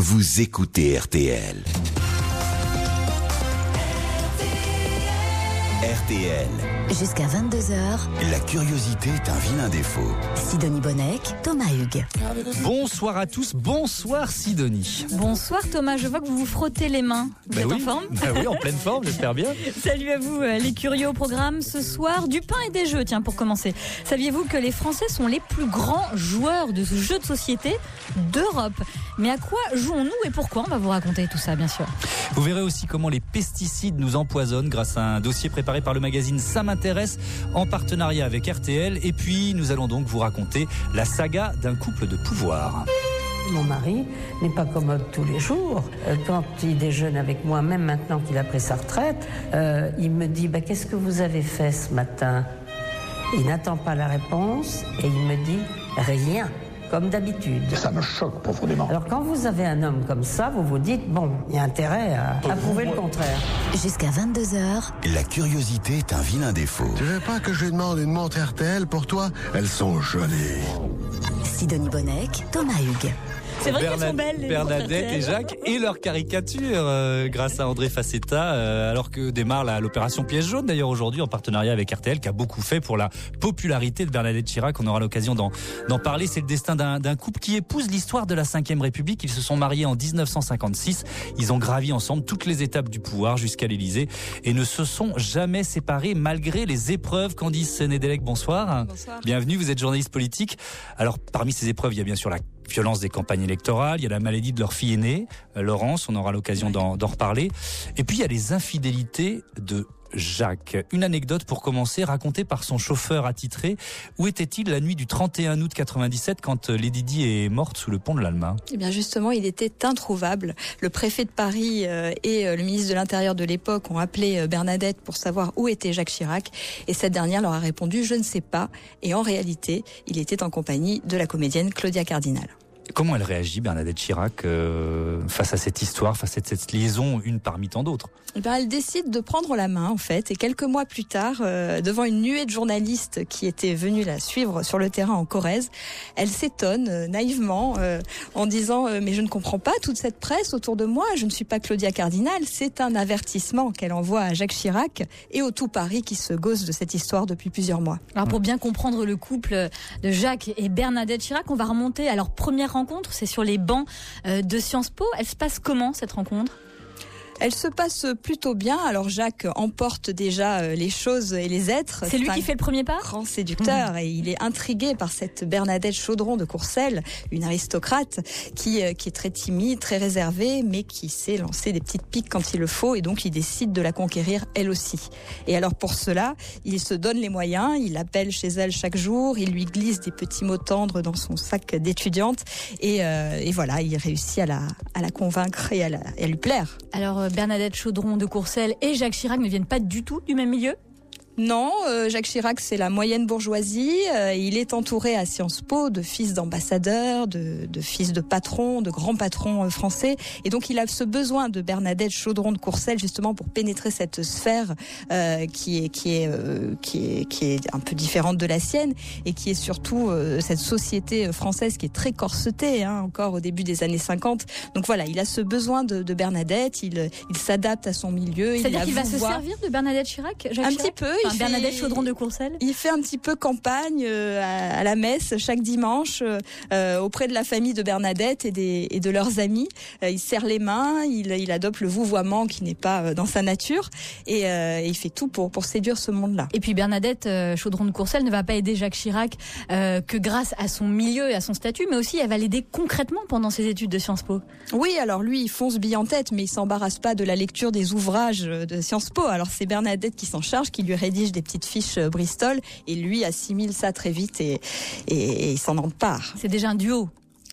Vous écoutez RTL. RTL, Jusqu'à 22h, la curiosité est un vilain défaut. Sidonie Bonnec, Thomas Hugues. Bonsoir à tous, bonsoir Sidonie. Bonsoir Thomas, je vois que vous vous frottez les mains. Vous Bah êtes en forme bah oui, en pleine forme, j'espère bien. Salut à vous euh, les curieux au programme ce soir. Du pain et des jeux, tiens pour commencer. Saviez-vous que les Français sont les plus grands joueurs de ce jeu de société d'Europe? Mais à quoi jouons-nous et pourquoi? On va vous raconter tout ça bien sûr. Vous verrez aussi comment les pesticides nous empoisonnent grâce à un dossier préparé par le magazine Ça m'intéresse en partenariat avec RTL. Et puis nous allons donc vous raconter la saga d'un couple de pouvoir. Mon mari n'est pas commode tous les jours. Euh, Quand il déjeune avec moi, même maintenant qu'il a pris sa retraite, euh, il me dit bah, Qu'est-ce que vous avez fait ce matin? Il n'attend pas la réponse et il me dit Rien, comme d'habitude. Ça me choque profondément. Alors quand vous avez un homme comme ça, vous vous dites Bon, il y a intérêt à, à prouver le contraire. Jusqu'à 22h, La curiosité est un vilain défaut. Tu veux pas que je lui demande une montre RTL pour toi? Elles sont jolies. Sidonie Bonnec, Thomas Hugues. C'est vrai qu'elles sont belles. les Bernadette et Jacques et leur caricature euh, grâce à André Facetta euh, alors que démarre la- l'opération Piège jaune d'ailleurs aujourd'hui en partenariat avec RTL qui a beaucoup fait pour la popularité de Bernadette Chirac. On aura l'occasion d'en d'en parler. C'est le destin d'un d'un couple qui épouse l'histoire de la Ve République. Ils se sont mariés en 1956. Ils ont gravi ensemble toutes les étapes du pouvoir jusqu'à l'Élysée et ne se sont jamais séparés malgré les épreuves. Candice Sénédélec, bonsoir. Bonsoir. Bienvenue, vous êtes journaliste politique. Alors parmi ces épreuves, il y a bien sûr la violence des campagnes électorales, il y a la maladie de leur fille aînée, euh, Laurence, on aura l'occasion d'en reparler. Et puis il y a les infidélités de Jacques. Une anecdote pour commencer, racontée par son chauffeur attitré. Où était-il la nuit du 31 août 97 quand euh, Lady Di est morte sous le pont de l'Alma? Eh bien justement, il était introuvable. Le préfet de Paris euh, et le ministre de l'Intérieur de l'époque ont appelé Bernadette pour savoir où était Jacques Chirac. Et cette dernière leur a répondu je ne sais pas. Et en réalité, il était en compagnie de la comédienne Claudia Cardinal. Comment elle réagit, Bernadette Chirac, euh, face à cette histoire, face à cette liaison, une parmi tant d'autres? Eh bien, elle décide de prendre la main en fait. Et quelques mois plus tard, euh, devant une nuée de journalistes qui étaient venus la suivre sur le terrain en Corrèze, elle s'étonne euh, naïvement euh, en disant euh, mais je ne comprends pas toute cette presse autour de moi. Je ne suis pas Claudia Cardinal. C'est un avertissement qu'elle envoie à Jacques Chirac et au tout Paris qui se gosse de cette histoire depuis plusieurs mois. Alors pour bien comprendre le couple de Jacques et Bernadette Chirac, on va remonter à leur première C'est sur les bancs euh, de Sciences Po. Elle se passe comment cette rencontre? Elle se passe plutôt bien. Alors Jacques emporte déjà euh, les choses et les êtres. C'est lui qui fait le premier pas? grand séducteur et il est intrigué par cette Bernadette Chaudron de Courcelles, une aristocrate qui, euh, qui est très timide, très réservée, mais qui sait lancer des petites piques quand il le faut et donc il décide de la conquérir elle aussi. Et alors pour cela, il se donne les moyens, il appelle chez elle chaque jour, il lui glisse des petits mots tendres dans son sac d'étudiante et, euh, et voilà, il réussit à la, à la convaincre et à, la- à lui plaire. Alors euh, Bernadette Chaudron de Courcelles et Jacques Chirac ne viennent pas du tout du même milieu Non, euh, Jacques Chirac, c'est la moyenne bourgeoisie. Euh, il est entouré à Sciences Po de fils d'ambassadeurs, de, de fils de patrons, de grands patrons euh, français. Et donc, il a ce besoin de Bernadette Chaudron de Courcelles, justement, pour pénétrer cette sphère euh, qui, est, qui, est, euh, qui, est, qui est un peu différente de la sienne et qui est surtout euh, cette société française qui est très corsetée, hein, encore au début des années 50. Donc voilà, il a ce besoin de, de Bernadette, il, il s'adapte à son milieu. il C'est-à-dire qu'il va se servir de Bernadette Chirac Jacques Un Chirac? petit peu. Enfin, Bernadette Chaudron de Courcelles il fait un petit peu campagne euh, à, à la messe chaque dimanche euh, euh, auprès de la famille de Bernadette et, des, et de leurs amis. Il serre les mains, il, il adopte le vouvoiement qui n'est pas dans sa nature et, il fait tout pour, pour séduire ce monde-là. Et puis Bernadette Chaudron de Courcelles ne va pas aider Jacques Chirac que grâce à son milieu et à son statut, mais aussi elle va l'aider concrètement pendant ses études de Sciences Po. Oui, alors lui, il fonce bille en tête, mais il s'embarrasse pas de la lecture des ouvrages de Sciences Po. Alors c'est Bernadette qui s'en charge, qui lui rédige des petites fiches euh, Bristol, et lui assimile ça très vite et, et, et il s'en empare. C'est déjà un duo.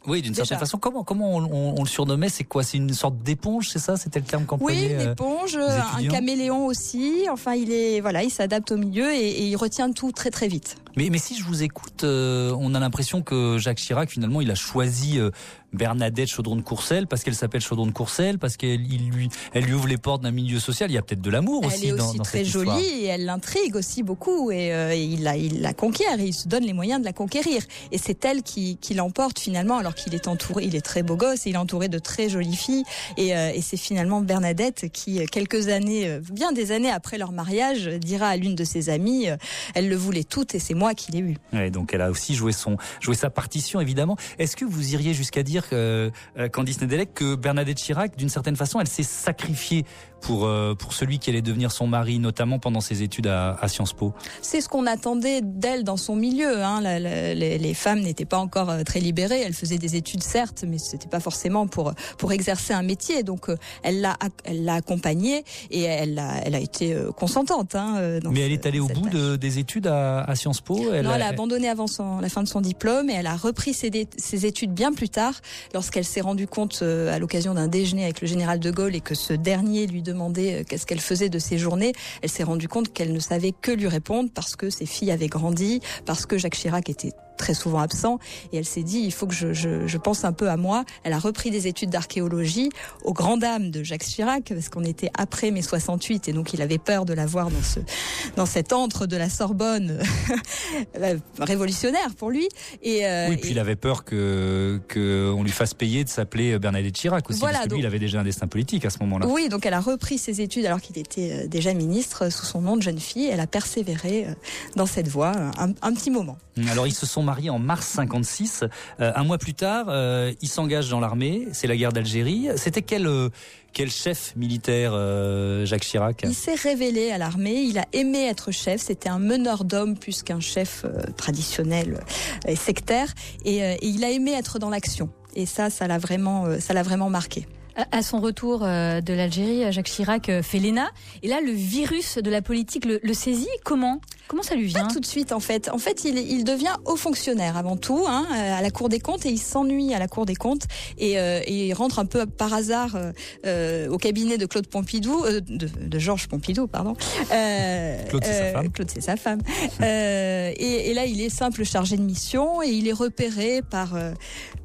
Oui, d'une certaine façon. Comment, comment on, on- on le surnommait? C'est quoi? C'est une sorte d'éponge, c'est ça? C'était le terme Oui, qu'employait une euh, éponge, un caméléon aussi. Enfin, il est voilà, il s'adapte au milieu et, et il retient tout très très vite. Mais, mais si je vous écoute, euh, on a l'impression que Jacques Chirac, finalement, il a choisi euh, Bernadette Chaudron de Courcelles parce qu'elle s'appelle Chaudron de Courcelles, parce qu'elle lui, elle lui ouvre les portes d'un milieu social. Il y a peut-être de l'amour aussi. Elle est dans, aussi dans très cette jolie histoire. et elle l'intrigue aussi beaucoup et, euh, et il, la, il la conquiert et il se donne les moyens de la conquérir. Et c'est elle qui, qui l'emporte finalement alors qu'il est entouré, il est très beau gosse et il est entouré de très jolies filles. Et, euh, et c'est finalement Bernadette qui, euh, quelques années, bien des années après leur mariage, dira à l'une de ses amies, euh, elle le voulait toute et c'est moi qui l'ai eu. Ouais, donc elle a aussi joué son joué sa partition évidemment. Est-ce que vous iriez jusqu'à dire que euh, Candice Nedelec que Bernadette Chirac d'une certaine façon elle s'est sacrifiée pour euh, pour celui qui allait devenir son mari notamment pendant ses études à, à Sciences Po. C'est ce qu'on attendait d'elle dans son milieu. Hein. La- la- les, les femmes n'étaient pas encore euh, très libérées. Elles faisaient des études certes, mais c'était pas forcément pour pour exercer un métier. Donc euh, elle l'a elle l'a accompagnée et elle a elle a été euh, consentante. Hein, euh, Mais ce- elle est allée au bout de, des études à, à Sciences Po. non, elle a abandonné avant son, la fin de son diplôme et elle a repris ses, dé- ses études bien plus tard, lorsqu'elle s'est rendue compte euh, à l'occasion d'un déjeuner avec le général de Gaulle et que ce dernier lui demandait euh, qu'est-ce qu'elle faisait de ses journées. Elle s'est rendue compte qu'elle ne savait que lui répondre parce que ses filles avaient grandi, parce que Jacques Chirac était très souvent absent et elle s'est dit il faut que je, je, je pense un peu à moi. Elle a repris des études d'archéologie aux grandes dames de Jacques Chirac parce qu'on était après mai 68 et donc il avait peur de la voir dans ce dans cet antre de la Sorbonne euh, révolutionnaire pour lui et euh, Oui, puis et- il avait peur que que on lui fasse payer de s'appeler Bernadette Chirac aussi, Voilà, parce que lui, il avait déjà un destin politique à ce moment-là. Oui, donc elle a repris ses études alors qu'il était euh, déjà ministre sous son nom de jeune fille. Elle a persévéré dans cette voie un, un petit moment. Alors ils se sont mariés en mars 56. Euh, un mois plus tard, euh, ils s'engagent dans l'armée. C'est la guerre d'Algérie. C'était quel euh, quel chef militaire euh, Jacques Chirac Il s'est révélé à l'armée, il a aimé être chef, c'était un meneur d'hommes plus qu'un chef traditionnel et sectaire, et, et il a aimé être dans l'action. Et ça, ça l'a vraiment, ça l'a vraiment marqué. À- son retour euh, de l'Algérie, Jacques Chirac euh, fait l'ENA. Et là, le virus de la politique le, le saisit. Comment? Comment ça lui vient? Pas tout de suite en fait. En fait, il, il devient haut fonctionnaire avant tout hein, à la Cour des comptes et il s'ennuie à la Cour des comptes et, euh, et il rentre un peu par hasard euh, euh, au cabinet de Claude Pompidou, euh, de, de Georges Pompidou, pardon. Euh, Claude, c'est sa femme. Claude, c'est sa femme. Euh, et, et là, il est simple chargé de mission et il est repéré par euh,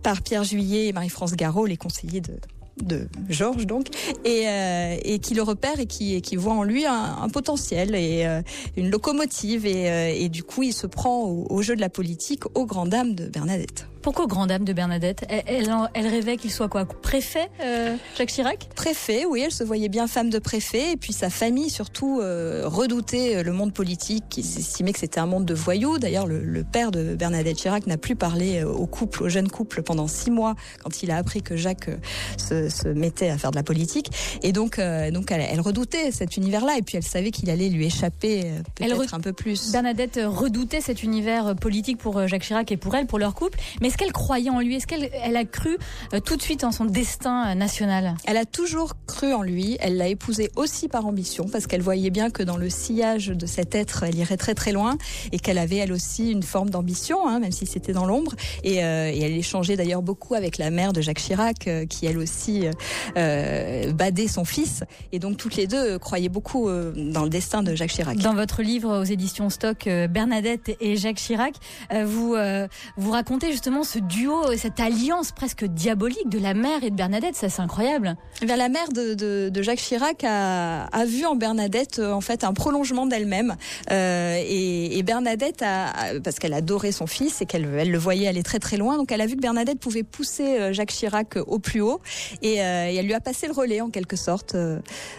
par Pierre Juillet et Marie-France Garot, les conseillers de de Georges donc et, euh, et qui le repère et qui, qui voit en lui un, un potentiel et euh, une locomotive et, euh, et du coup il se prend au, au jeu de la politique aux grandes dames de Bernadette. Pourquoi grande dame de Bernadette elle, elle, en- elle rêvait qu'il soit quoi Préfet, euh, Jacques Chirac? Préfet, oui, elle se voyait bien femme de préfet et puis sa famille surtout euh, redoutait le monde politique, qui estimait que c'était un monde de voyous. D'ailleurs, le, le père de Bernadette Chirac n'a plus parlé euh, au couple, au jeune couple pendant six mois quand il a appris que Jacques euh, se, se mettait à faire de la politique. Et donc, euh, donc elle, elle redoutait cet univers-là et puis elle savait qu'il allait lui échapper euh, peut-être re- un peu plus. Bernadette redoutait cet univers euh, politique pour euh, Jacques Chirac et pour elle, pour leur couple. Mais est-ce qu'elle croyait en lui? Est-ce qu'elle elle a cru euh, tout de suite en son destin euh, national? Elle a toujours cru en lui. Elle l'a épousé aussi par ambition parce qu'elle voyait bien que dans le sillage de cet être, elle irait très très loin et qu'elle avait elle aussi une forme d'ambition, hein, même si c'était dans l'ombre. Et, euh, et elle échangeait d'ailleurs beaucoup avec la mère de Jacques Chirac, euh, qui elle aussi euh, badait son fils. Et donc toutes les deux croyaient beaucoup dans le destin de Jacques Chirac. Dans votre livre aux éditions Stock, Bernadette et Jacques Chirac, vous vous racontez justement ce duo, cette alliance presque diabolique de la mère et de Bernadette. Ça, c'est incroyable. Eh bien, la mère de, de, de Jacques Chirac a, a vu en Bernadette euh, en fait un prolongement d'elle-même Euh, et, et Bernadette a, a- parce qu'elle adorait son fils et qu'elle elle le voyait aller très très loin donc elle a vu que Bernadette pouvait pousser euh, Jacques Chirac au plus haut et, euh, et elle lui a passé le relais en quelque sorte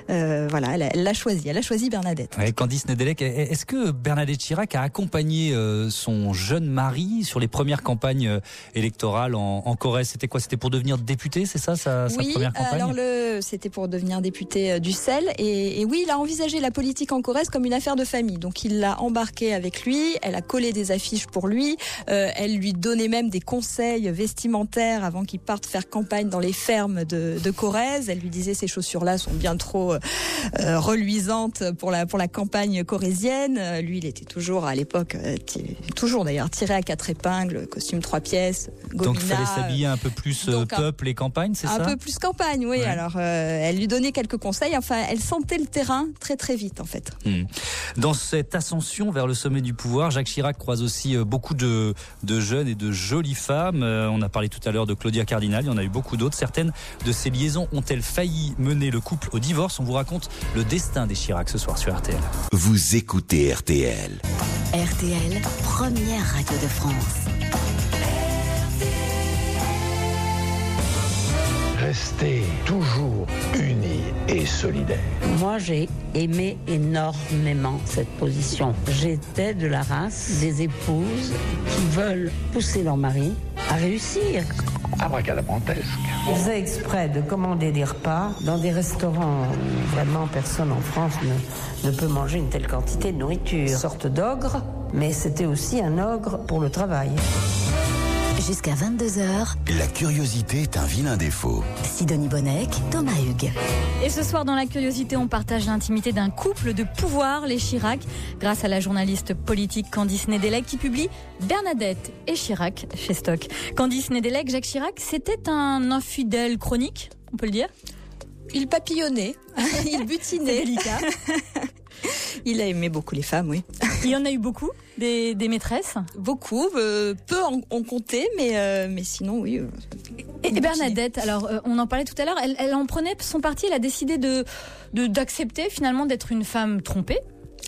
Euh, voilà elle l'a choisi elle a choisi Bernadette Ouais, Candice Nedelec, est-ce que Bernadette Chirac a accompagné son jeune mari sur les premières campagnes électorales en, en Corrèze C'était quoi? C'était pour devenir député, c'est ça sa, sa oui, première campagne? alors le, c'était pour devenir député euh, du sel et, et oui, il a envisagé la politique en Corrèze comme une affaire de famille. Donc il l'a embarqué avec lui, elle a collé des affiches pour lui, euh, elle lui donnait même des conseils vestimentaires avant qu'il parte faire campagne dans les fermes de, de Corrèze. Elle lui disait ces chaussures-là sont bien trop euh, reluisantes pour la pour la campagne corrézienne. Lui, il était toujours à l'époque, euh, toujours d'ailleurs tiré à quatre épingles, costume trois pièces. Pièces, Donc il fallait s'habiller un peu plus euh, donc un- peuple et campagne, c'est un ça peu plus campagne, oui. Ouais. Alors, euh, elle lui donnait quelques conseils. Enfin, elle sentait le terrain très très vite, en fait. Hmm. Dans cette ascension vers le sommet du pouvoir, Jacques Chirac croise aussi euh, beaucoup de, de jeunes et de jolies femmes. Euh, On a parlé tout à l'heure de Claudia Cardinal, il y en a eu beaucoup d'autres. Certaines de ces liaisons ont-elles failli mener le couple au divorce? On vous raconte le destin des Chirac ce soir sur RTL. Vous écoutez RTL. RTL, première radio de France. Restez toujours unis et solidaires. Moi, j'ai aimé énormément cette position. J'étais de la race des épouses qui veulent pousser leur mari à réussir. Abracadabrantesque. Ils faisaient exprès de commander des repas dans des restaurants où vraiment personne en France ne, ne peut manger une telle quantité de nourriture. Une sorte d'ogre, mais c'était aussi un ogre pour le travail. Jusqu'à 22h, La curiosité est un vilain défaut. Sidonie Bonnec, Thomas Hugues. Et ce soir, dans la curiosité, on partage l'intimité d'un couple de pouvoir, les Chirac, grâce à la journaliste politique Candice Nedelec qui publie Bernadette et Chirac chez Stock. Candice Nedelec, Jacques Chirac, c'était un infidèle chronique, on peut le dire? Il papillonnait, il butinait. Délicat. Il a aimé beaucoup les femmes, oui. Il y en a eu beaucoup, des, des maîtresses. Beaucoup, euh, peu en, en comptait, mais, euh, mais sinon, oui. euh, Et. Bernadette, alors on en parlait tout à l'heure, elle, elle en prenait son parti, elle a décidé de de- d'accepter finalement d'être une femme trompée.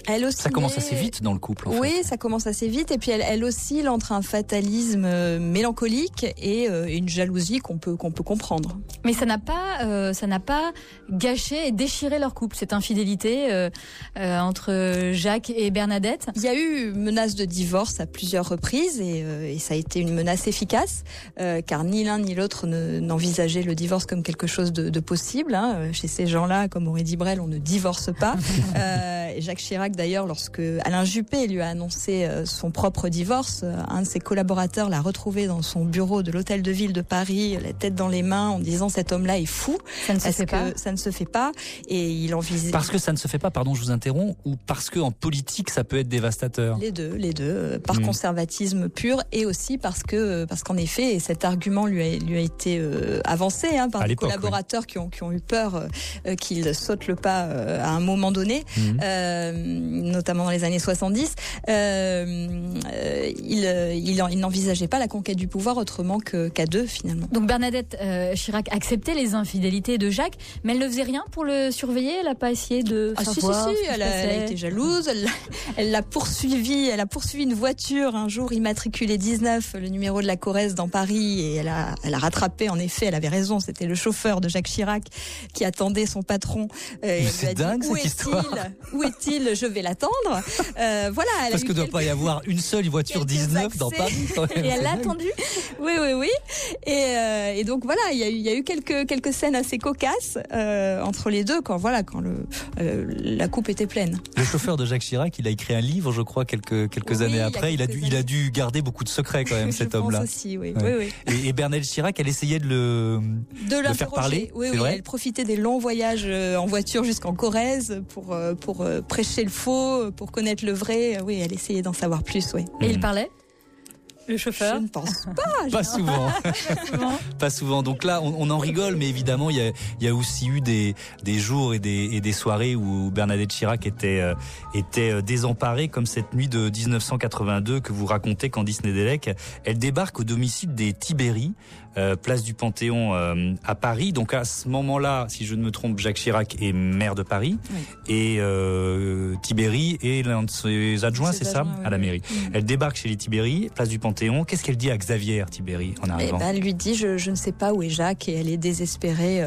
Elle aussi. Ça commence assez vite dans le couple. En fait. Oui, ça commence assez vite. Et puis elle, elle oscille entre un fatalisme euh, mélancolique et euh, une jalousie qu'on peut, qu'on peut comprendre. Mais ça n'a pas, euh, ça n'a pas gâché et déchiré leur couple, cette infidélité euh, euh, entre Jacques et Bernadette? Il y a eu menace de divorce à plusieurs reprises et, euh, et ça a été une menace efficace euh, car ni l'un ni l'autre ne- n'envisageait le divorce comme quelque chose de, de possible. hein. Chez ces gens-là, comme aurait dit Brel, on ne divorce pas. Euh, Jacques Chirac d'ailleurs, lorsque Alain Juppé lui a annoncé euh, son propre divorce, euh, un de ses collaborateurs l'a retrouvé dans son bureau de l'hôtel de ville de Paris, la tête dans les mains, en disant cet homme-là est fou. Ça ne se Parce fait que pas. ça ne se fait pas et il envisage Parce que ça ne se fait pas, pardon, je vous interromps, ou parce que en politique ça peut être dévastateur. Les deux, les deux, euh, par Mm. conservatisme pur et aussi parce que parce qu'en effet, et cet argument lui a, lui a été euh, avancé hein, par des collaborateurs qui ont qui ont eu peur euh, qu'il saute le pas euh, à un moment donné, Mhm. Notamment dans les années 70. Euh, il euh, il, en- il n'envisageait pas la conquête du pouvoir autrement que qu'à deux finalement. Donc Bernadette euh, Chirac acceptait les infidélités de Jacques, mais elle ne faisait rien pour le surveiller. Elle n'a pas essayé de Ah si si si, elle a, elle a passait. été jalouse, elle l'a- elle l'a poursuivi, elle a poursuivi une voiture un jour immatriculée 19, le numéro de la Corrèze dans Paris et elle a elle a rattrapé en effet, elle avait raison, c'était le chauffeur de Jacques Chirac qui attendait son patron. euh, c'est a dit, dingue, où cette est-il histoire. Où est-il? Je vais l'attendre. Euh, voilà, elle Parce que doit quelques- pas y avoir une seule voiture quelques 19 dans. Paris. Et elle l'a attendu. Oui, oui, oui. Et, euh, et donc voilà, il y a eu, il y a eu quelques quelques scènes assez cocasses euh, entre les deux quand voilà quand le la coupe était pleine. Le chauffeur de Jacques Chirac, il a écrit un livre, je crois, quelques quelques Oui, années il y a après. Il a dû il a dû garder beaucoup de secrets quand même cet homme-là. aussi, oui, Ouais. oui, oui. Et, et Bernadette Chirac, elle essayait de le de faire parler, Oui, c'est oui, vrai elle profitait des longs voyages en voiture jusqu'en Corrèze pour pour prêcher le faux, pour connaître le vrai. Oui, elle essayait d'en savoir plus. Oui. Et il parlait? Le Je chauffeur ne pense pas. Pas souvent. pas souvent. Donc là, on, on en rigole, mais évidemment, il y a, il y a aussi eu des, des jours et des, et des soirées où Bernadette Chirac était, euh, était euh, désemparée, comme cette nuit de 1982 que vous racontez, Candice Nedelec. Elle débarque au domicile des Tibéri, euh, place du Panthéon euh, à Paris. Donc à ce moment-là, si je ne me trompe, Jacques Chirac est maire de Paris Oui. et euh, Tibéri est l'un de ses adjoints, c'est ça, oui, à la mairie. Mhm. Elle débarque chez les Tibéri, place du Panthéon. Qu'est-ce qu'elle dit à Xavier Tibéri en Eh arrivant? ben, elle lui dit je, je ne sais pas où est Jacques et elle est désespérée.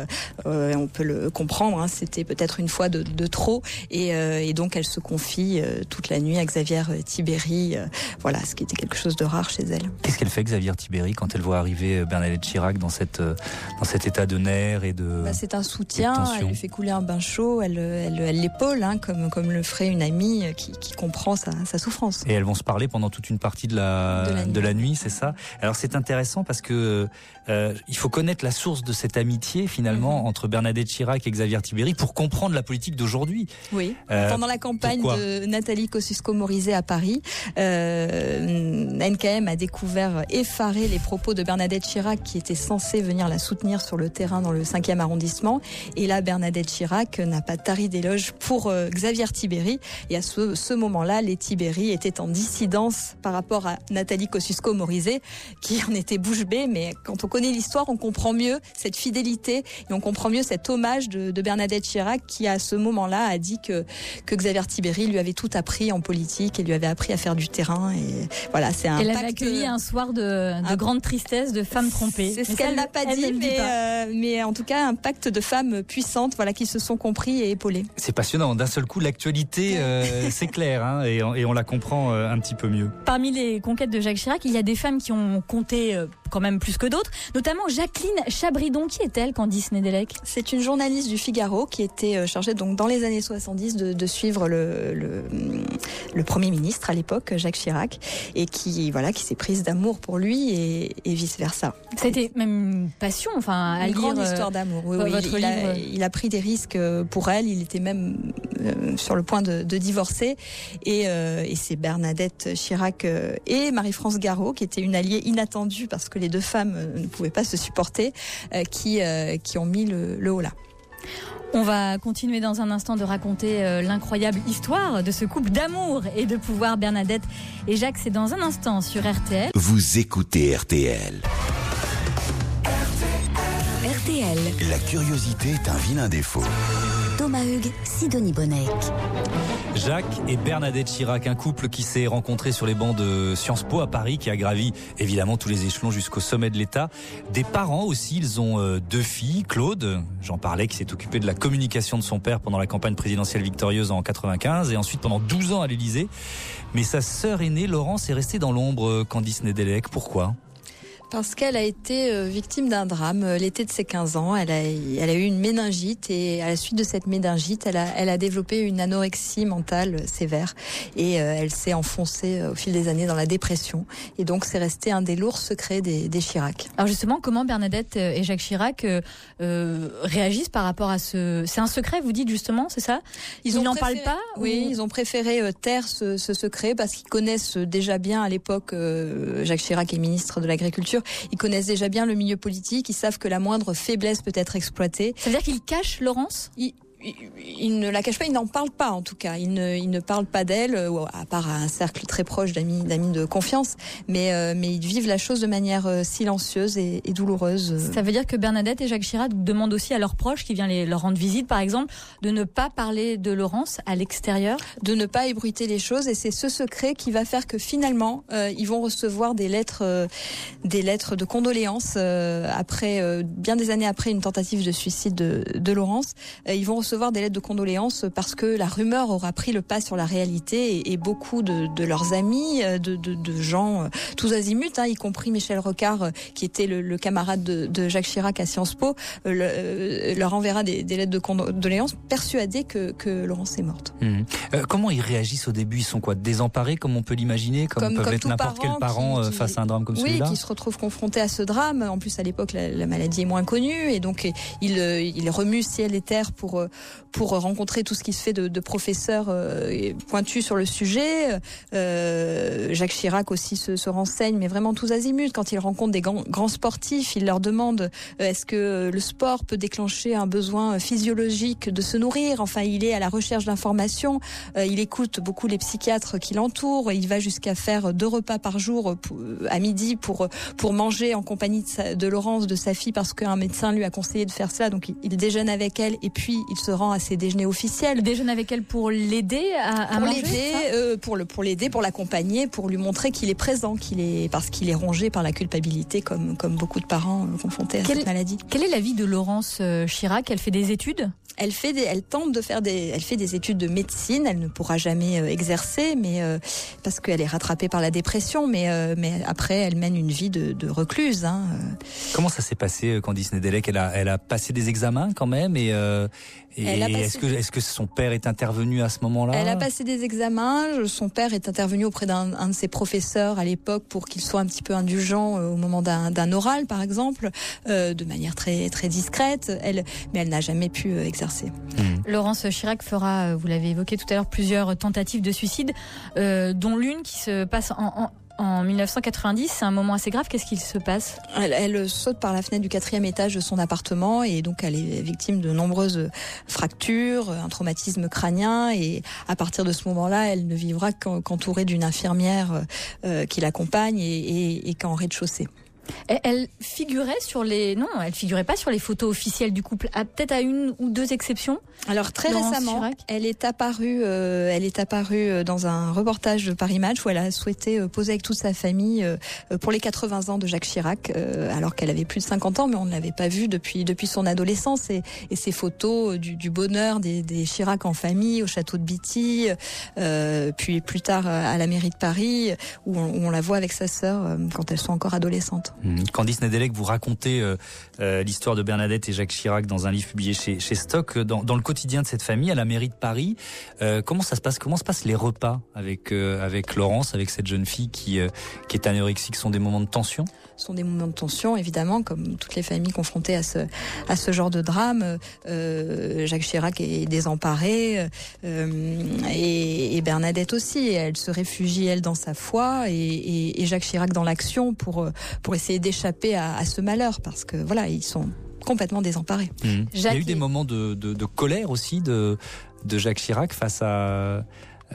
euh, on peut le comprendre. hein, C'était peut-être une fois de, de trop et, et donc elle se confie toute la nuit à Xavier Tibéri. voilà, ce qui était quelque chose de rare chez elle. Qu'est-ce qu'elle fait Xavier Tibéri quand elle voit arriver Bernadette Chirac dans cette dans cet état de nerfs et de. Bah, c'est un soutien. Elle lui fait couler un bain chaud. Elle elle, l'épaule, hein, comme comme le ferait une amie qui, qui comprend sa, sa, souffrance. Et elles vont se parler pendant toute une partie de la de la nuit, c'est ça. Alors c'est intéressant parce que euh, il faut connaître la source de cette amitié finalement -hmm. entre Bernadette Chirac et Xavier Tibéri pour comprendre la politique d'aujourd'hui. Oui. Euh, Pendant la campagne de Nathalie Kosciusko-Morizet à Paris, euh, NKM a découvert effaré les propos de Bernadette Chirac qui était censée venir la soutenir sur le terrain dans le 5e arrondissement. Et là, Bernadette Chirac n'a pas tari d'éloge pour euh, Xavier Tibéri. Et à ce, ce moment-là, les Tibéri étaient en dissidence par rapport à Nathalie Kosciusko-Morizet qui en était bouche bée. Mais quand on connaît l'histoire, on comprend mieux cette fidélité et on comprend mieux cet hommage de, de Bernadette Chirac qui à ce moment-là a dit que, que Xavier Tibéri lui avait tout appris en politique et lui avait appris à faire du terrain et voilà c'est un Elle pacte... avait accueilli un soir de, de grande tristesse de femmes C'est ce qu'elle n'a pas dit mais, pas. Euh, mais en tout cas un pacte de femmes puissantes voilà qui se sont compris et épaulées. C'est passionnant d'un seul coup l'actualité euh, c'est clair hein, et, on, et, on la comprend euh, un petit peu mieux. Parmi les conquêtes de Jacques Chirac il y a des femmes qui ont compté euh, quand même plus que d'autres notamment Jacqueline Chabridon qui est-elle Candice Nedelec C'est une journaliste du Figaro qui était chargée donc dans les années 70 de, de suivre le, le, le, premier ministre à l'époque Jacques Chirac et qui voilà qui s'est prise d'amour pour lui et, et vice versa. C'était même une passion enfin à une lire grande histoire d'amour. Oui, oui, il, a, il, a, pris des risques pour elle. Il était même euh, sur le point de, de divorcer et, euh, et c'est Bernadette Chirac euh, et Marie-France Garot qui était une alliée inattendue parce que les deux femmes ne pouvaient pas se supporter qui qui ont mis le, le haut là. On va continuer dans un instant de raconter euh, l'incroyable histoire de ce couple d'amour et de pouvoir Bernadette et Jacques. C'est dans un instant sur RTL. Vous écoutez RTL. RTL. La curiosité est un vilain défaut. Thomas Hugues, Sidonie Bonnec. Jacques et Bernadette Chirac, un couple qui s'est rencontré sur les bancs de Sciences Po à Paris, qui a gravi évidemment tous les échelons jusqu'au sommet de l'État. Des parents aussi, ils ont euh, deux filles, Claude, j'en parlais, qui s'est occupé de la communication de son père pendant la campagne présidentielle victorieuse en 95 et ensuite pendant 12 ans à l'Élysée. Mais sa sœur aînée, Laurence, est restée dans l'ombre, Candice Nedelec. Pourquoi? Parce qu'elle a été euh, victime d'un drame l'été de ses 15 ans. Elle a, elle a eu une méningite et à la suite de cette méningite, elle a, elle a développé une anorexie mentale sévère et euh, elle s'est enfoncée euh, au fil des années dans la dépression. Et donc c'est resté un des lourds secrets des, des, Chirac. Alors justement, comment Bernadette et Jacques Chirac euh, réagissent par rapport à ce... C'est un secret, vous dites justement, c'est ça? Ils n'en parlent pas Oui, ou... ils ont préféré taire ce, ce secret parce qu'ils connaissent déjà bien à l'époque, Jacques Chirac est ministre de l'Agriculture, ils connaissent déjà bien le milieu politique, ils savent que la moindre faiblesse peut être exploitée. Ça veut dire qu'ils cachent Laurence? Ils, il ne la cache pas, il n'en parle pas en tout cas. Il ne, il ne parle pas d'elle, euh, à part à un cercle très proche d'amis, d'amis de confiance. Mais, euh, mais ils vivent la chose de manière euh, silencieuse et, et, douloureuse. Ça veut dire que Bernadette et Jacques Chirac demandent aussi à leurs proches qui viennent les, leur rendre visite, par exemple, de ne pas parler de Laurence à l'extérieur, de ne pas ébruiter les choses. Et c'est ce secret qui va faire que finalement, euh, ils vont recevoir des lettres, euh, des lettres de condoléances euh, après bien des années après une tentative de suicide de, de Laurence. ils vont recevoir des lettres de condoléances parce que la rumeur aura pris le pas sur la réalité et, et beaucoup de, de, leurs amis, de, de, de gens euh, tous azimuts, hein, y compris Michel Rocard, euh, qui était le, le camarade de, Jacques Chirac à Sciences Po, euh, le, euh, leur enverra des, des, lettres de condoléances persuadés que, que Laurence est morte. Mmh. Euh, comment ils réagissent au début? Ils sont quoi Désemparés comme on peut l'imaginer Comme, comme peuvent comme être n'importe quel parent qui, face à un drame comme oui, celui-là? Oui, qui se retrouvent confrontés à ce drame. En plus, à l'époque, la, la, maladie est moins connue et donc il, il remue ciel et terre pour pour rencontrer tout ce qui se fait de, professeurs euh, pointus sur le sujet. Euh, Jacques Chirac aussi se, se, renseigne, mais vraiment tous azimuts. Quand il rencontre des grands, sportifs, il leur demande euh, est-ce que le sport peut déclencher un besoin physiologique de se nourrir? Enfin, il est à la recherche d'informations. Il écoute beaucoup les psychiatres qui l'entourent. Il va jusqu'à faire deux repas par jour à midi pour pour manger en compagnie de Laurence, de sa fille, parce qu'un médecin lui a conseillé de faire cela. Donc, il, il déjeune avec elle et puis il se rend à ses déjeuners officiels. Déjeune avec elle pour l'aider à, à pour manger l'aider, euh, pour le pour l'aider, pour l'accompagner, pour lui montrer qu'il est présent, qu'il est parce qu'il est rongé par la culpabilité, comme comme beaucoup de parents confrontés à quelle, cette maladie. Quelle est la vie de Laurence euh, Chirac? Elle fait des études? Elle fait des, elle tente de faire des, elle fait des études de médecine. Elle ne pourra jamais euh, exercer, mais euh, parce qu'elle est rattrapée par la dépression. Mais euh, mais après, elle mène une vie de, de recluse. Hein. Comment ça s'est passé, euh, Candice Nedelec Elle a, elle a passé des examens quand même, et, euh, et est-ce que, est-ce que son père est intervenu à ce moment-là? Elle a passé des examens. Son père est intervenu auprès d'un un de ses professeurs à l'époque pour qu'il soit un petit peu indulgent euh, au moment d'un d'un oral, par exemple, euh, de manière très très discrète. Elle, mais elle n'a jamais pu exercer. Laurence Chirac fera, euh, vous l'avez évoqué tout à l'heure, plusieurs tentatives de suicide, euh, dont l'une qui se passe en, en, en 1990. C'est un moment assez grave. Qu'est-ce qu'il se passe? Elle, elle saute par la fenêtre du quatrième étage de son appartement et donc elle est victime de nombreuses fractures, un traumatisme crânien et à partir de ce moment-là, elle ne vivra qu'en- qu'entourée d'une infirmière euh, qui l'accompagne et, et, et qu'en rez-de-chaussée. Elle- figurait sur les, non, elle figurait pas sur les photos officielles du couple. à- Peut-être à une ou deux exceptions. Alors très Laurence récemment, Chirac? elle est apparue, euh, elle est apparue euh, dans un reportage de Paris Match où elle a souhaité euh, poser avec toute sa famille euh, pour les 80 ans de Jacques Chirac, euh, alors qu'elle avait plus de 50 ans, mais on ne l'avait pas vue depuis depuis son adolescence. Et, et ces photos du, du bonheur des, des Chirac en famille au château de Bitty, puis plus tard à la mairie de Paris, où on, où on la voit avec sa sœur quand elles sont encore adolescentes. Candice Nedelec, vous racontez euh, euh, l'histoire de Bernadette et Jacques Chirac dans un livre publié chez, chez Stock. Dans, dans le quotidien de cette famille, à la mairie de Paris, euh, comment ça se passe Comment se passent les repas avec euh, avec Laurence, avec cette jeune fille qui euh, qui est anorexique? Sont des moments de tension? Ce sont des moments de tension, évidemment, comme toutes les familles confrontées à ce, à ce genre de drame. Euh, Jacques Chirac est désemparé euh, et, et Bernadette aussi. Elle se réfugie, elle, dans sa foi et, et, et Jacques Chirac dans l'action pour, pour essayer d'échapper à, à ce malheur parce que, voilà, ils sont complètement désemparés. Hum. Il y a eu des moments de, de, de colère aussi de, de Jacques Chirac face à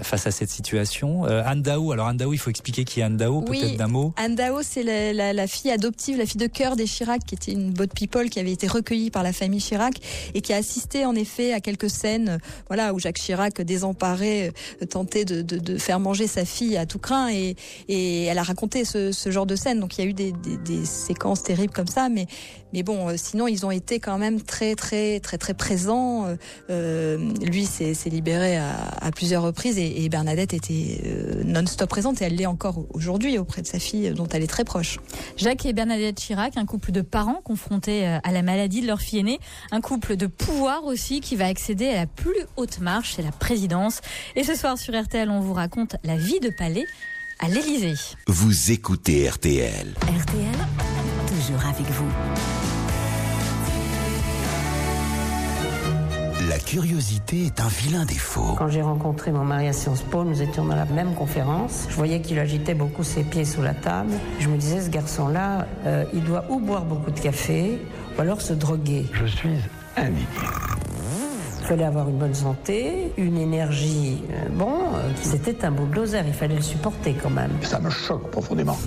face à cette situation. Euh, Anne alors Anne Daou, il faut expliquer qui est Anne Oui. peut-être d'un mot. Anne Dao, c'est la, la, la fille adoptive, la fille de cœur des Chirac, qui était une boat people qui avait été recueillie par la famille Chirac et qui a assisté en effet à quelques scènes, voilà, où Jacques Chirac, désemparé, euh, tentait de, de, de faire manger sa fille à tout craint et, et elle a raconté ce, ce genre de scène. Donc il y a eu des, des, des séquences terribles comme ça, mais mais bon, euh, sinon ils ont été quand même très très très très présents. Euh, euh, lui s'est s'est libéré à, à plusieurs reprises et, et Bernadette était euh, non-stop présente et elle l'est encore aujourd'hui auprès de sa fille dont elle est très proche. Jacques et Bernadette Chirac, un couple de parents confrontés à la maladie de leur fille aînée, un couple de pouvoir aussi qui va accéder à la plus haute marche, c'est la présidence. Et ce soir sur RTL, on vous raconte la vie de palais à l'Élysée. Vous écoutez RTL. RTL, toujours avec vous. La curiosité est un vilain défaut. Quand j'ai rencontré mon mari à Sciences Po, nous étions dans la même conférence. Je voyais qu'il agitait beaucoup ses pieds sous la table. Je me disais, ce garçon-là, euh, il doit ou boire beaucoup de café, ou alors se droguer. Je suis indigne. Il fallait avoir une bonne santé, une énergie. euh, bon, euh, c'était un bulldozer, il fallait le supporter quand même. Ça me choque profondément.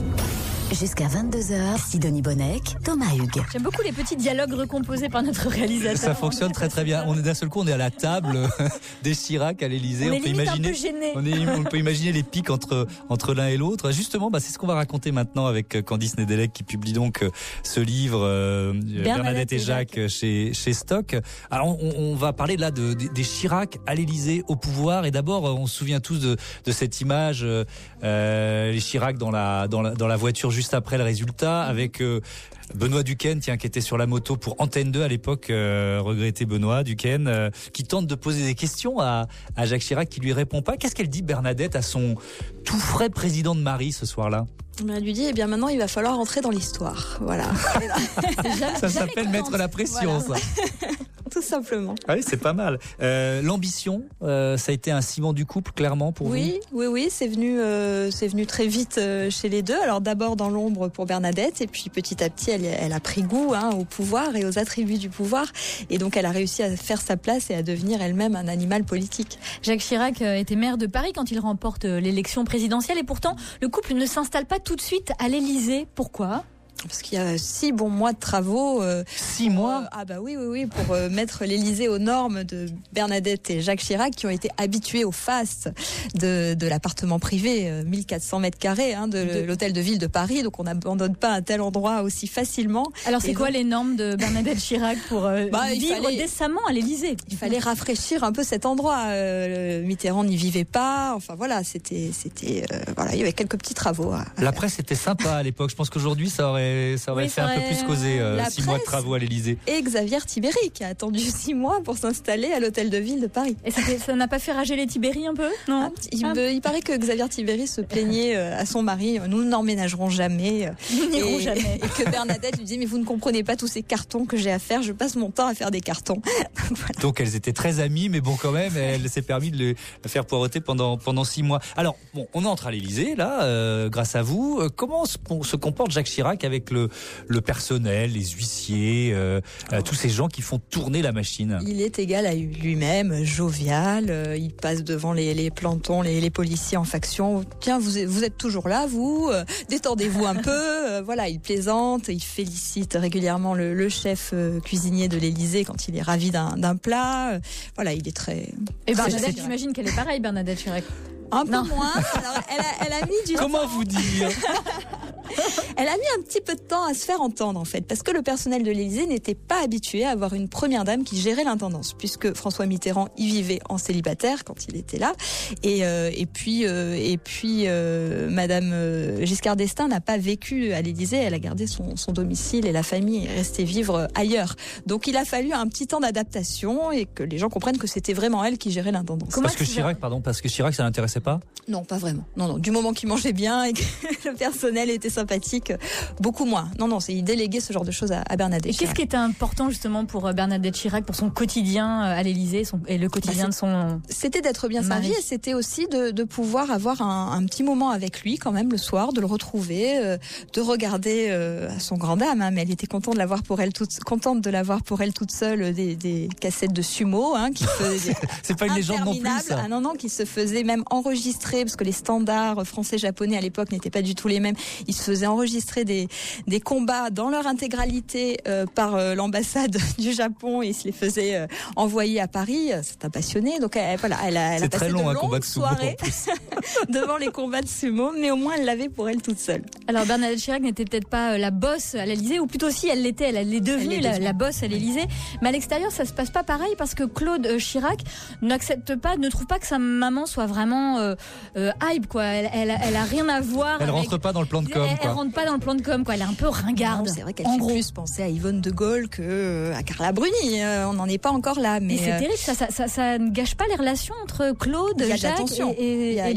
Jusqu'à 22h, Sidonie Bonnec, Thomas Hugues. J'aime beaucoup les petits dialogues recomposés par notre réalisateur. Ça fonctionne très très bien. On est d'un seul coup, on est à la table des Chirac à l'Élysée. On est peut imaginer, on, est- on peut imaginer les pics entre entre l'un et l'autre. Justement, bah, c'est ce qu'on va raconter maintenant avec euh, Candice Nedelec qui publie donc euh, ce livre euh, Bernadette et Jacques euh, chez chez Stock. Alors on, on va parler là de, des- des Chirac à l'Élysée au pouvoir. Et d'abord, euh, on se souvient tous de, de cette image, euh, euh, les Chirac dans la dans la dans la voiture juste après le résultat avec euh, Benoît Duquesne, tiens, qui était sur la moto pour Antenne 2 à l'époque, euh, regretté Benoît Duquesne, euh, qui tente de poser des questions à, à Jacques Chirac, qui lui répond pas. Qu'est-ce qu'elle dit Bernadette à son tout frais président de Marie ce soir-là? Elle lui dit, eh bien maintenant il va falloir entrer dans l'histoire. Voilà, Ça s'appelle mettre la pression, Voilà. ça. tout simplement. Ah oui, c'est pas mal. Euh, L'ambition, euh, ça a été un ciment du couple, clairement, pour Oui, oui, oui, c'est venu, euh, c'est venu très vite euh, chez les deux. Alors d'abord dans l'ombre pour Bernadette, et puis petit à petit, elle, elle a pris goût hein, au pouvoir et aux attributs du pouvoir, et donc elle a réussi à faire sa place et à devenir elle-même un animal politique. Jacques Chirac était maire de Paris quand il remporte l'élection présidentielle et pourtant le couple ne s'installe pas tout de suite à l'Élysée. Pourquoi? Parce qu'il y a six bons mois de travaux. euh, Six pour, mois? euh, Ah bah oui, oui, oui, pour euh, mettre l'Élysée aux normes de Bernadette et Jacques Chirac, qui ont été habitués au faste de, de l'appartement privé, euh, 1400 mètres carrés, hein, de, De- l'hôtel de ville de Paris. Donc on n'abandonne pas un tel endroit aussi facilement. Alors c'est quoi donc- les normes de Bernadette Chirac pour euh, Bah, vivre fallait- décemment à l'Élysée? Il fallait rafraîchir un peu cet endroit. Euh, Mitterrand n'y vivait pas. Enfin voilà, c'était, c'était, euh, voilà, il y avait quelques petits travaux. à- à La presse était sympa à l'époque. Je pense qu'aujourd'hui, ça aurait, ça aurait Oui, fait ça un peu plus causer euh, six mois de travaux à l'Elysée. Et Xavier Tibéri, qui a attendu six mois pour s'installer à l'hôtel de ville de Paris. Et ça n'a pas fait rager les Tibéri un peu Non Il, Ah. me- il paraît que Xavier Tibéri se plaignait euh, à son mari, euh, nous n'emménagerons jamais. euh, Nous n'irons et, jamais. et que Bernadette lui disait, mais vous ne comprenez pas tous ces cartons que j'ai à faire, je passe mon temps à faire des cartons. Voilà. Donc elles étaient très amies, mais bon quand même, elle s'est permis de le faire poireauter pendant pendant six mois. Alors bon, on entre à l'Élysée là, euh, grâce à vous. Comment se, se comporte Jacques Chirac avec le le personnel, les huissiers, euh, euh, tous ces gens qui font tourner la machine Il est égal à lui-même, jovial, euh, il passe devant les, les plantons, les, les policiers en faction. Tiens, vous, êtes- vous êtes toujours là, vous, euh, détendez-vous un peu. Euh, voilà, il plaisante, il félicite régulièrement le, le chef euh, cuisinier de l'Élysée quand il est ravi d'un d'un plat. Euh, voilà, il est très... Et Bernadette, j'imagine qu'elle est pareille, Bernadette Chirac. Un peu Non. moins. Alors, elle, a, elle a mis du Comment temps. vous dire Elle a mis un petit peu de temps à se faire entendre en fait, parce que le personnel de l'Élysée n'était pas habitué à avoir une première dame qui gérait l'intendance, puisque François Mitterrand y vivait en célibataire quand il était là, et, euh, et puis euh, et puis euh, Madame Giscard d'Estaing n'a pas vécu à l'Élysée, elle a gardé son, son domicile et la famille est restée vivre ailleurs. Donc il a fallu un petit temps d'adaptation et que les gens comprennent que c'était vraiment elle qui gérait l'intendance. Parce que Chirac, pardon, parce que Chirac, ça pas. Non, pas vraiment. Non, non. Du moment qu'il mangeait bien et que le personnel était sympathique, beaucoup moins. Non, non, c'est il déléguait ce genre de choses à, à Bernadette. Et qu'est-ce qui était important justement pour euh, Bernadette Chirac, pour son quotidien euh, à l'Élysée et le quotidien Bah, de son... C'était d'être bien servi et c'était aussi de, de pouvoir avoir un, un petit moment avec lui quand même le soir, de le retrouver, euh, de regarder euh, à son grand dame. hein, mais elle était contente de l'avoir pour elle toute, contente de l'avoir pour elle toute seule des, des cassettes de sumo, hein, qui C'est pas une légende non plus. Ça. Ah non, non, qui se faisait même enregistrer, parce que les standards français-japonais à l'époque n'étaient pas du tout les mêmes. Ils se faisaient enregistrer des, des combats dans leur intégralité euh, par euh, l'ambassade du Japon et ils se les faisaient euh, envoyer à Paris. C'est un passionné, donc elle, voilà, elle a, elle a passé très long de longues soirées. devant les combats de sumo, mais au moins elle l'avait pour elle toute seule. Alors Bernadette Chirac n'était peut-être pas euh, la bosse à l'Élysée, ou plutôt si elle l'était, elle, elle est devenue Elle est la, la bosse à l'Élysée. Mais à l'extérieur, ça se passe pas pareil parce que Claude euh, Chirac n'accepte pas, ne trouve pas que sa maman soit vraiment euh, euh, hype quoi. Elle, elle, elle a rien à voir. Elle avec- rentre pas dans le plan de com. Elle, elle quoi. rentre pas dans le plan de com quoi. Elle est un peu ringarde. C'est vrai qu'elle fait gros. plus penser à Yvonne de Gaulle que à Carla Bruni. On n'en est pas encore là, mais Mais c'est euh, terrible, ça, ça, ça, ça ne gâche pas les relations entre Claude, Jacques et, et- et a-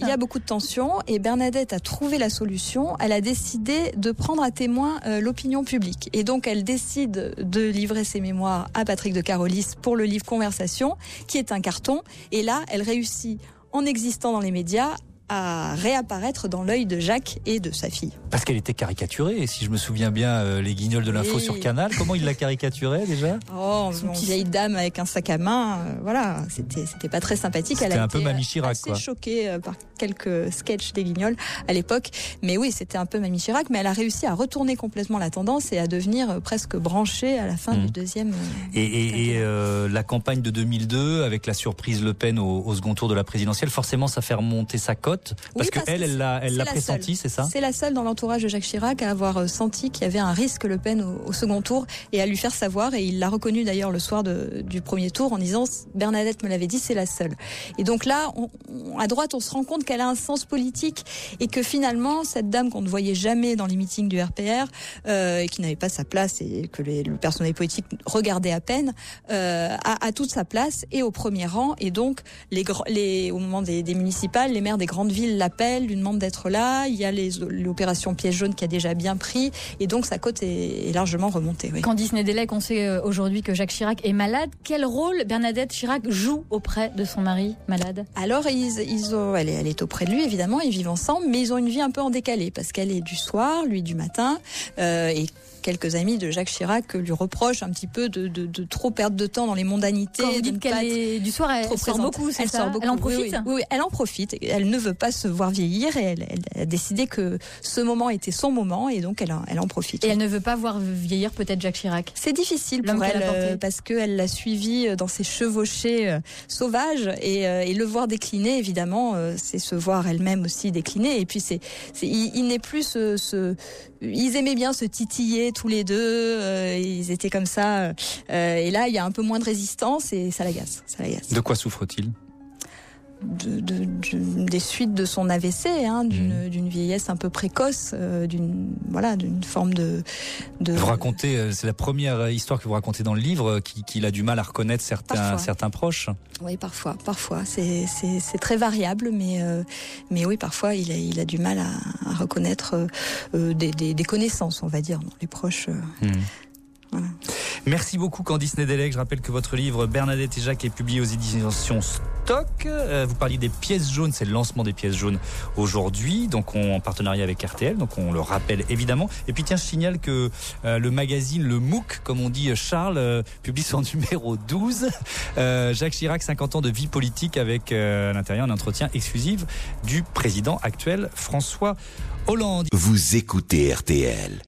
Il y a beaucoup de tensions et Bernadette a trouvé la solution. Elle a décidé de prendre à témoin euh, l'opinion publique. Et donc elle décide de livrer ses mémoires à Patrick de Carolis pour le livre Conversation, qui est un carton. Et là, elle réussit, en existant dans les médias, à réapparaître dans l'œil de Jacques et de sa fille. Parce qu'elle était caricaturée, et si je me souviens bien, euh, les guignols de l'info Oui. sur Canal, comment il la caricaturait déjà? Oh, une vieille dame avec un sac à main, euh, voilà, c'était c'était pas très sympathique. Elle C'était a un peu été, Mamie Chirac, assez quoi. choquée euh, par quelques sketchs des Guignols à l'époque, mais oui, c'était un peu Mamie Chirac, mais elle a réussi à retourner complètement la tendance et à devenir euh, presque branchée à la fin Mhm. du deuxième. euh, Et, et- et, euh, la campagne de 2002, avec la surprise Le Pen au, au second tour de la présidentielle, forcément, ça fait remonter sa cote. Parce Oui, que parce que elle, elle l'a, elle c'est l'a pressenti, c'est ça? C'est la seule dans l'entourage de Jacques Chirac à avoir euh, senti qu'il y avait un risque Le Pen au, au second tour et à lui faire savoir. Et il l'a reconnu d'ailleurs le soir de- du premier tour en disant Bernadette me l'avait dit, c'est la seule. Et donc là, on- on- à droite, on se rend compte qu'elle a un sens politique et que finalement, cette dame qu'on ne voyait jamais dans les meetings du RPR euh, et qui n'avait pas sa place et que les- le personnel politique regardait à peine, euh, a, a toute sa place et au premier rang. Et donc, les, les, au moment des, des municipales, les maires des grandes villes l'appellent, lui demandent d'être là. Il y a l'opération piège jaune qui a déjà bien pris. Et donc, sa cote est, est largement remontée. Oui. Candice Nedelec, on sait euh, aujourd'hui que Jacques Chirac est malade. Quel rôle Bernadette Chirac joue auprès de son mari malade? Alors, ils, ils ont, elle, est, elle est auprès de lui, évidemment, ils vivent ensemble, mais ils ont une vie un peu en décalé, parce qu'elle est du soir, lui du matin, euh, et quelques amis de Jacques Chirac lui reprochent un petit peu de, de, de trop perdre de temps dans les mondanités. Quand vous dites qu'elle est du soir, elle sort beaucoup, elle ça sort beaucoup. Elle en profite oui, oui, oui, elle en profite. Elle ne veut pas se voir vieillir et elle, elle a décidé que ce moment était son moment et donc elle, en- elle en profite. Et elle ne veut pas voir vieillir peut-être Jacques Chirac. C'est difficile pour elle euh, parce qu'elle l'a suivi euh, dans ses chevauchées euh, sauvages et, euh, et le voir décliner évidemment c'est se voir elle-même aussi décliner et puis c'est c'est- il, il n'est plus ce, ce- ils aimaient bien se titiller tous les deux euh, ils étaient comme ça euh, et là il y a un peu moins de résistance et ça l'agace ça l'agace. De quoi souffre-t-il? De, de- de- des suites de son AVC, hein, d'une d'une vieillesse un peu précoce, euh, d'une voilà, d'une forme de, de Vous racontez, euh, c'est la première euh, histoire que vous racontez dans le livre, qui- qu'il a du mal à reconnaître certains, Parfois. certains proches. Oui, parfois, parfois, c'est très variable, mais euh, mais oui, parfois il a il a du mal à, à reconnaître euh, des, des des connaissances, on va dire, dans les proches. Hmm. Voilà. Merci beaucoup Candice Nedelec. Je rappelle que votre livre Bernadette et Jacques est publié aux éditions Stock. Euh, Vous parliez des pièces jaunes, c'est le lancement des pièces jaunes aujourd'hui, donc on, en partenariat avec RTL, donc on le rappelle évidemment. Et puis tiens, je signale que euh, le magazine Le MOOC, comme on dit Charles, euh, publie son numéro 12. Euh, Jacques Chirac, 50 ans de vie politique avec à l'intérieur un entretien exclusif du président actuel François Hollande. Vous écoutez RTL.